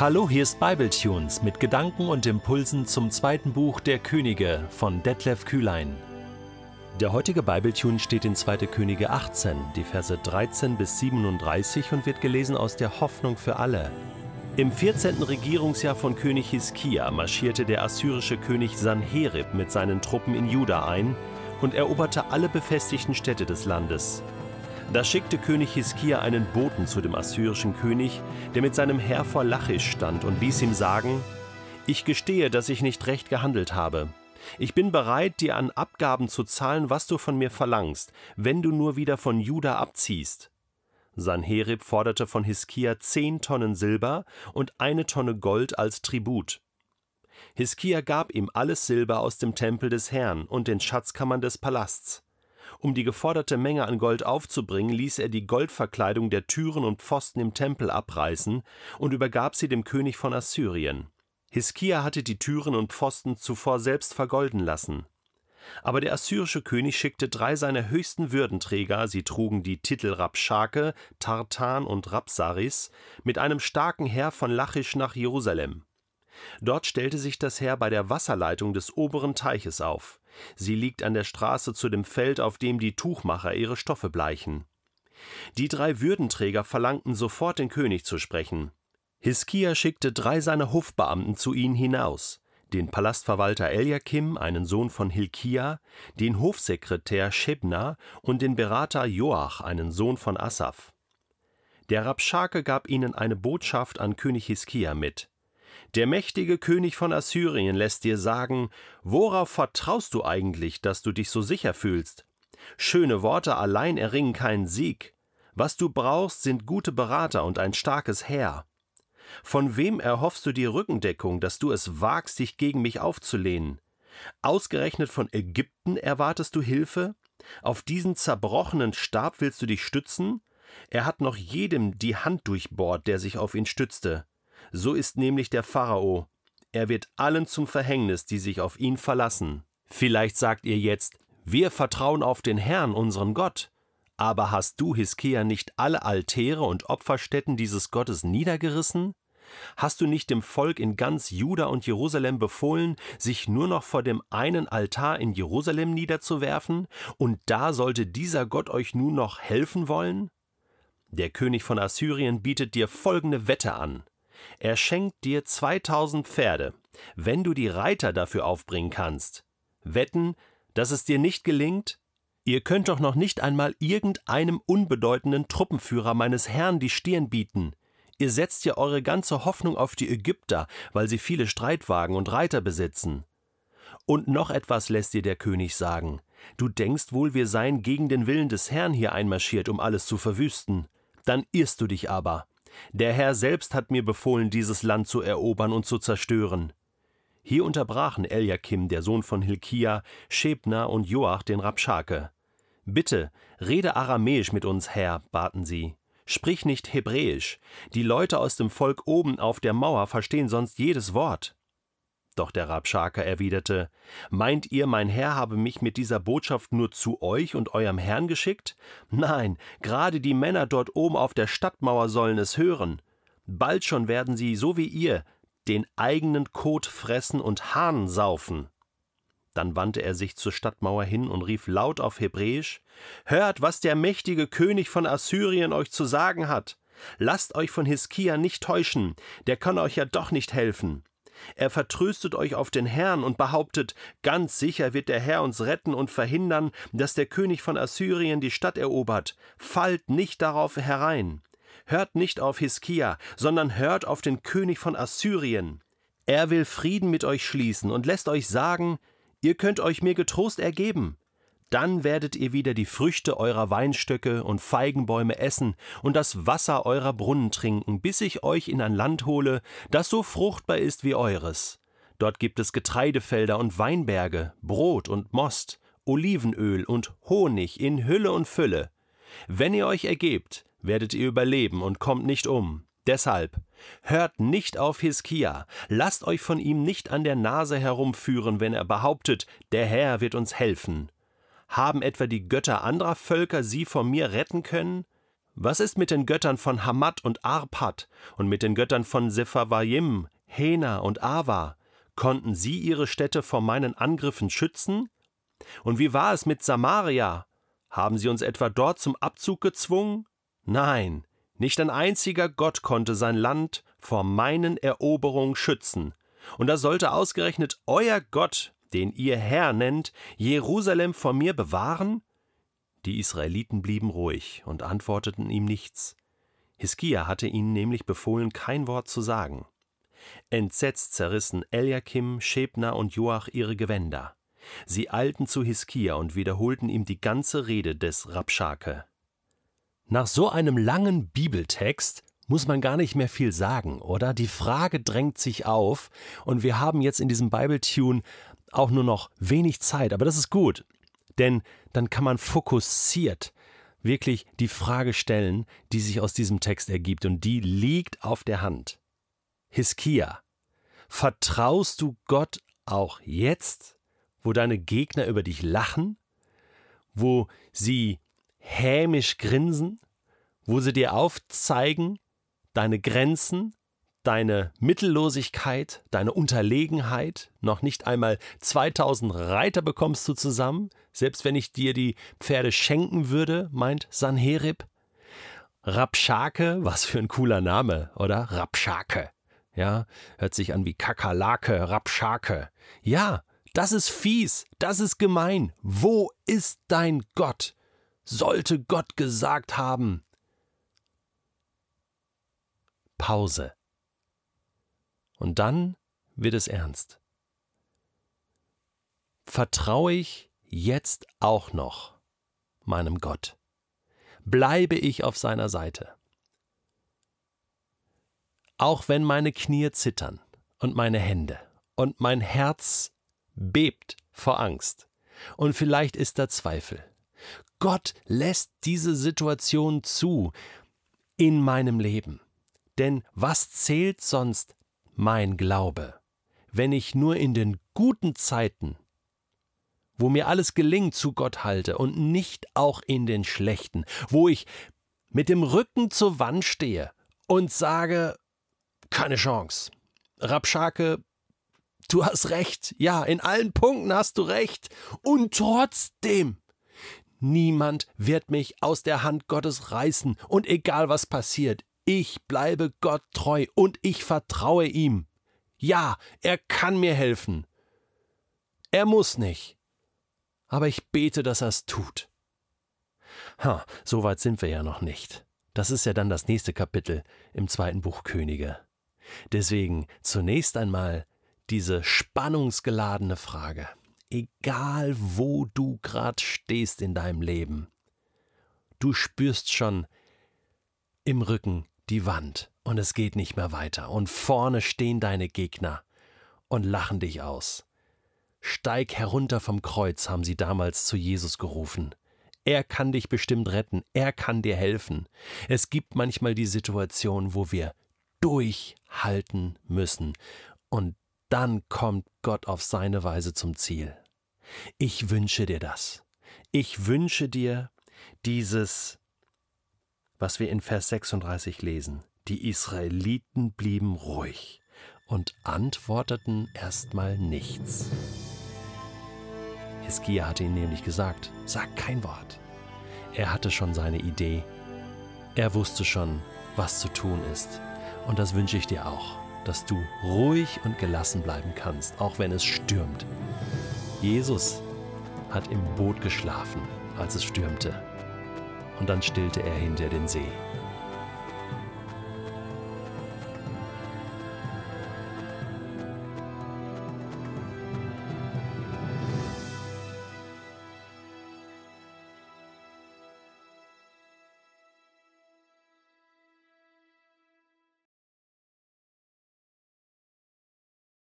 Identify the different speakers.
Speaker 1: Hallo, hier ist Bibletunes mit Gedanken und Impulsen zum zweiten Buch der Könige von Detlef Kühlein. Der heutige Bibletune steht in 2. Könige 18, die Verse 13 bis 37 und wird gelesen aus der Hoffnung für alle. Im 14. Regierungsjahr von König Hiskia marschierte der assyrische König Sanherib mit seinen Truppen in Juda ein und eroberte alle befestigten Städte des Landes. Da schickte König Hiskia einen Boten zu dem assyrischen König, der mit seinem Heer vor Lachisch stand, und ließ ihm sagen: Ich gestehe, dass ich nicht recht gehandelt habe. Ich bin bereit, dir an Abgaben zu zahlen, was du von mir verlangst, wenn du nur wieder von Juda abziehst. Sanherib forderte von Hiskia zehn Tonnen Silber und eine Tonne Gold als Tribut. Hiskia gab ihm alles Silber aus dem Tempel des Herrn und den Schatzkammern des Palasts. Um die geforderte Menge an Gold aufzubringen, ließ er die Goldverkleidung der Türen und Pfosten im Tempel abreißen und übergab sie dem König von Assyrien. Hiskia hatte die Türen und Pfosten zuvor selbst vergolden lassen. Aber der assyrische König schickte drei seiner höchsten Würdenträger, sie trugen die Titel Rabschake, Tartan und Rabsaris, mit einem starken Heer von Lachisch nach Jerusalem. Dort stellte sich das Heer bei der Wasserleitung des oberen Teiches auf. Sie liegt an der Straße zu dem Feld, auf dem die Tuchmacher ihre Stoffe bleichen. Die drei Würdenträger verlangten sofort den König zu sprechen. Hiskia schickte drei seiner Hofbeamten zu ihnen hinaus, den Palastverwalter Eliakim, einen Sohn von Hilkia, den Hofsekretär Schebna und den Berater Joach, einen Sohn von Asaph. Der Rabschake gab ihnen eine Botschaft an König Hiskia mit. Der mächtige König von Assyrien lässt dir sagen, worauf vertraust du eigentlich, dass du dich so sicher fühlst? Schöne Worte allein erringen keinen Sieg. Was du brauchst, sind gute Berater und ein starkes Heer. Von wem erhoffst du die Rückendeckung, dass du es wagst, dich gegen mich aufzulehnen? Ausgerechnet von Ägypten erwartest du Hilfe? Auf diesen zerbrochenen Stab willst du dich stützen? Er hat noch jedem die Hand durchbohrt, der sich auf ihn stützte. So ist nämlich der Pharao. Er wird allen zum Verhängnis, die sich auf ihn verlassen. Vielleicht sagt ihr jetzt, wir vertrauen auf den Herrn, unseren Gott. Aber hast du, Hiskia, nicht alle Altäre und Opferstätten dieses Gottes niedergerissen? Hast du nicht dem Volk in ganz Juda und Jerusalem befohlen, sich nur noch vor dem einen Altar in Jerusalem niederzuwerfen, und da sollte dieser Gott euch nun noch helfen wollen? Der König von Assyrien bietet dir folgende Wette an. Er schenkt dir 2000 Pferde, wenn du die Reiter dafür aufbringen kannst. Wetten, dass es dir nicht gelingt? Ihr könnt doch noch nicht einmal irgendeinem unbedeutenden Truppenführer meines Herrn die Stirn bieten. Ihr setzt ja eure ganze Hoffnung auf die Ägypter, weil sie viele Streitwagen und Reiter besitzen. Und noch etwas lässt dir der König sagen. Du denkst wohl, wir seien gegen den Willen des Herrn hier einmarschiert, um alles zu verwüsten. Dann irrst du dich aber. Der Herr selbst hat mir befohlen, dieses Land zu erobern und zu zerstören. Hier unterbrachen Eliakim, der Sohn von Hilkia, Schebna und Joach den Rabschake. Bitte, rede aramäisch mit uns, Herr, baten sie. Sprich nicht hebräisch. Die Leute aus dem Volk oben auf der Mauer verstehen sonst jedes Wort. Doch der Rabschake erwiderte: Meint ihr, mein Herr habe mich mit dieser Botschaft nur zu euch und eurem Herrn geschickt? Nein, gerade die Männer dort oben auf der Stadtmauer sollen es hören. Bald schon werden sie, so wie ihr, den eigenen Kot fressen und Hahn saufen. Dann wandte er sich zur Stadtmauer hin und rief laut auf Hebräisch: Hört, was der mächtige König von Assyrien euch zu sagen hat. Lasst euch von Hiskia nicht täuschen, der kann euch ja doch nicht helfen. Er vertröstet euch auf den Herrn und behauptet, ganz sicher wird der Herr uns retten und verhindern, dass der König von Assyrien die Stadt erobert. Fallt nicht darauf herein. Hört nicht auf Hiskia, sondern hört auf den König von Assyrien. Er will Frieden mit euch schließen und lässt euch sagen, ihr könnt euch mir getrost ergeben. Dann werdet ihr wieder die Früchte eurer Weinstöcke und Feigenbäume essen und das Wasser eurer Brunnen trinken, bis ich euch in ein Land hole, das so fruchtbar ist wie eures. Dort gibt es Getreidefelder und Weinberge, Brot und Most, Olivenöl und Honig in Hülle und Fülle. Wenn ihr euch ergebt, werdet ihr überleben und kommt nicht um. Deshalb hört nicht auf Hiskia, lasst euch von ihm nicht an der Nase herumführen, wenn er behauptet, der Herr wird uns helfen. Haben etwa die Götter anderer Völker sie vor mir retten können? Was ist mit den Göttern von Hamad und Arpad und mit den Göttern von Sepharvaim, Hena und Ava? Konnten sie ihre Städte vor meinen Angriffen schützen? Und wie war es mit Samaria? Haben sie uns etwa dort zum Abzug gezwungen? Nein, nicht ein einziger Gott konnte sein Land vor meinen Eroberungen schützen. Und da sollte ausgerechnet euer Gott, den ihr Herr nennt, Jerusalem vor mir bewahren? Die Israeliten blieben ruhig und antworteten ihm nichts. Hiskia hatte ihnen nämlich befohlen, kein Wort zu sagen. Entsetzt zerrissen Eliakim, Schebner und Joach ihre Gewänder. Sie eilten zu Hiskia und wiederholten ihm die ganze Rede des Rabschake. Nach so einem langen Bibeltext muss man gar nicht mehr viel sagen, oder? Die Frage drängt sich auf und wir haben jetzt in diesem Bible-Tune auch nur noch wenig Zeit, aber das ist gut, denn dann kann man fokussiert wirklich die Frage stellen, die sich aus diesem Text ergibt. Und die liegt auf der Hand. Hiskia, vertraust du Gott auch jetzt, wo deine Gegner über dich lachen, wo sie hämisch grinsen, wo sie dir aufzeigen, deine Grenzen, deine Mittellosigkeit, deine Unterlegenheit, noch nicht einmal 2000 Reiter bekommst du zusammen, selbst wenn ich dir die Pferde schenken würde, meint Sanherib. Rapschake, was für ein cooler Name, oder? Rapschake. Ja, hört sich an wie Kakerlake, Rapschake. Ja, das ist fies, das ist gemein. Wo ist dein Gott? Sollte Gott gesagt haben. Pause. Und dann wird es ernst. Vertraue ich jetzt auch noch meinem Gott? Bleibe ich auf seiner Seite? Auch wenn meine Knie zittern und meine Hände und mein Herz bebt vor Angst und vielleicht ist da Zweifel. Gott lässt diese Situation zu in meinem Leben. Denn was zählt sonst mein Glaube, wenn ich nur in den guten Zeiten, wo mir alles gelingt, zu Gott halte und nicht auch in den schlechten, wo ich mit dem Rücken zur Wand stehe und sage, keine Chance. Rapschake, du hast recht. Ja, in allen Punkten hast du recht. Und trotzdem, niemand wird mich aus der Hand Gottes reißen. Und egal was passiert, ich bleibe Gott treu und ich vertraue ihm. Ja, er kann mir helfen. Er muss nicht. Aber ich bete, dass er es tut. Ha, so weit sind wir ja noch nicht. Das ist ja dann das nächste Kapitel im zweiten Buch Könige. Deswegen zunächst einmal diese spannungsgeladene Frage. Egal wo du grad stehst in deinem Leben, du spürst schon im Rücken die Wand und es geht nicht mehr weiter und vorne stehen deine Gegner und lachen dich aus. Steig herunter vom Kreuz, haben sie damals zu Jesus gerufen. Er kann dich bestimmt retten, er kann dir helfen. Es gibt manchmal die Situation, wo wir durchhalten müssen. Und dann kommt Gott auf seine Weise zum Ziel. Ich wünsche dir das. Ich wünsche dir dieses, was wir in Vers 36 lesen. Die Israeliten blieben ruhig und antworteten erstmal nichts. Hiskia hatte ihnen nämlich gesagt, sag kein Wort. Er hatte schon seine Idee. Er wusste schon, was zu tun ist. Und das wünsche ich dir auch, dass du ruhig und gelassen bleiben kannst, auch wenn es stürmt. Jesus hat im Boot geschlafen, als es stürmte. Und dann stillte er hinter den See.